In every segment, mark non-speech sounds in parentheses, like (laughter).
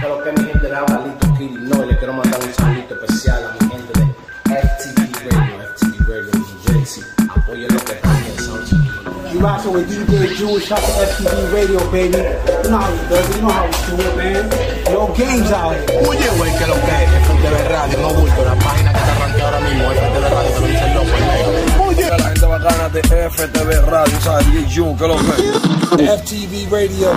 Que lo que mi gente de Abalito Kitty no, y le quiero mandar un saludito especial a mi gente de FTV Radio, FTV Radio New Jersey. Apoyen lo que están en Sound You rockin' with DJ Jewish, shout to FTV Radio, baby. You know how we do it, you know how we do it, man. No games out here. Oye, güey, que lo que es FTV Radio, no bulto, la página que te arranqué ahora mismo, FTV Radio, te lo dice el loco, el negro. Oye, la gente bacana de FTV FTV Radio.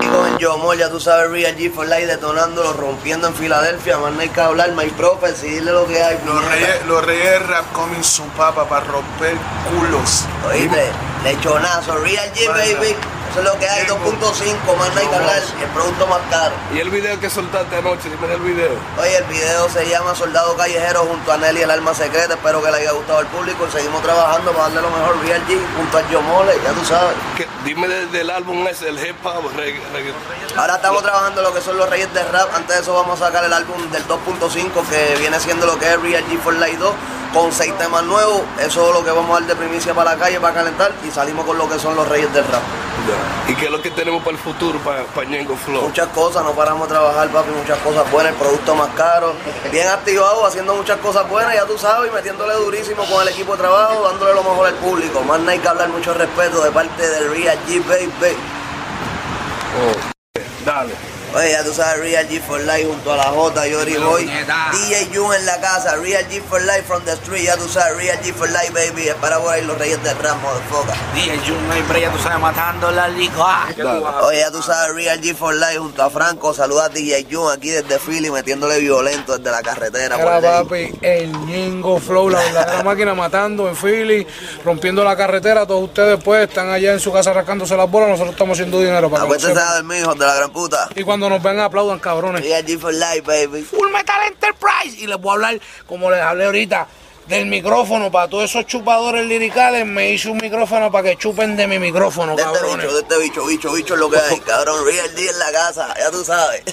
Y con ya tú sabes, Real G for Life detonándolo, rompiendo en Filadelfia. Más no hay que hablar, My Prophecy, dile lo que hay. Los reyes, los reyes rap coming soon, papa, para romper culos. Oíste, lechonazo, Real G, baby. Eso es lo que hay, 2.5, más no hay que hablar. El producto más caro. Y el video que soltaste anoche, dime del video. Oye, el video se llama Soldado Callejero junto a Nelly, el alma secreta. Espero que le haya gustado al público. Seguimos trabajando para darle lo mejor. Real G junto a Yomole, ya tú sabes. Dime de- del álbum ese, el hip hop, reggae. Ahora estamos trabajando lo que son los Reyes de Rap. Antes de eso vamos a sacar el álbum del 2.5 que viene siendo lo que es Real G for Life 2 con seis temas nuevos. Eso es lo que vamos a dar de primicia para la calle, para calentar y salimos con lo que son los Reyes del Rap. ¿Y qué es lo que tenemos para el futuro, para, para Ñengo Flow? Muchas cosas, no paramos de trabajar, papi, muchas cosas buenas, el producto más caro, bien activado, haciendo muchas cosas buenas, ya tú sabes, y metiéndole durísimo con el equipo de trabajo, dándole lo mejor al público. Más no hay que hablar mucho respeto de parte del Real G, baby. Oh, dale. Oye, ya tú sabes, Real G for Life junto a la J, Yori Boy. DJ Jun en la casa, Real G for Life from the street. Ya tú sabes, Real G for Life, baby. Espera por ahí los reyes del rap, motherfucker. DJ Jun, no hay breya, tú sabes, matando la liga. Oye, ya tú sabes, Real G for Life junto a Franco. Saluda a DJ Jun aquí desde Philly, metiéndole violento desde la carretera. Era papi, el Ñengo Flow, la verdadera (laughs) máquina matando en Philly, rompiendo la carretera. Todos ustedes pues están allá en su casa rascándose las bolas, nosotros estamos haciendo dinero para que de mí, hijos de la gran puta. Y cuando nos ven aplaudan cabrones. Real G for Life, baby. Full Metal Enterprise. Y les voy a hablar, como les hablé ahorita, del micrófono. Para todos esos chupadores liricales, me hice un micrófono para que chupen de mi micrófono, De este cabrones. bicho, de este bicho, bicho, bicho es lo que hay, (laughs) cabrón. Real G en la casa, ya tú sabes. (laughs)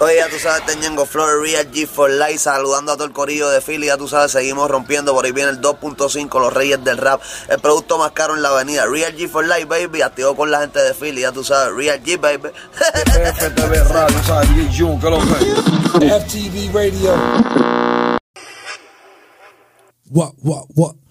Oye, ya tú sabes, Teñengo Flores, Real G for Life, saludando a todo el corillo de Philly, ya tú sabes, seguimos rompiendo, por ahí viene el 2.5, los reyes del rap, el producto más caro en la avenida, Real G for Life, baby, activo con la gente de Philly, ya tú sabes, Real G, baby. FTV Radio, ¿sabes? DJ Jun, que lo. FTV Radio. What, what, what?